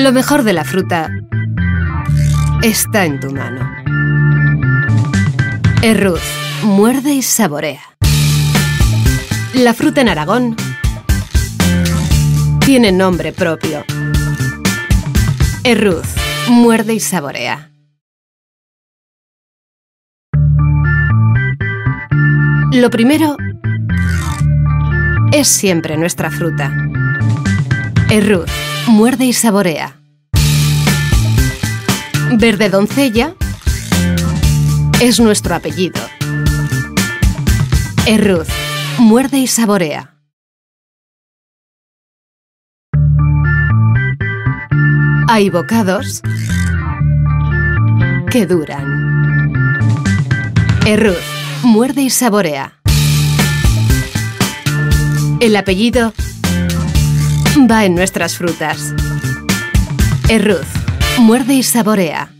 Lo mejor de la fruta está en tu mano. Erruz, muerde y saborea. La fruta en Aragón tiene nombre propio. Erruz, muerde y saborea. Lo primero es siempre nuestra fruta. Erruz, muerde y saborea. Verde doncella es nuestro apellido. Erruz, muerde y saborea. Hay bocados que duran. Erruz, muerde y saborea. El apellido va en nuestras frutas. Erruz, muerde y saborea.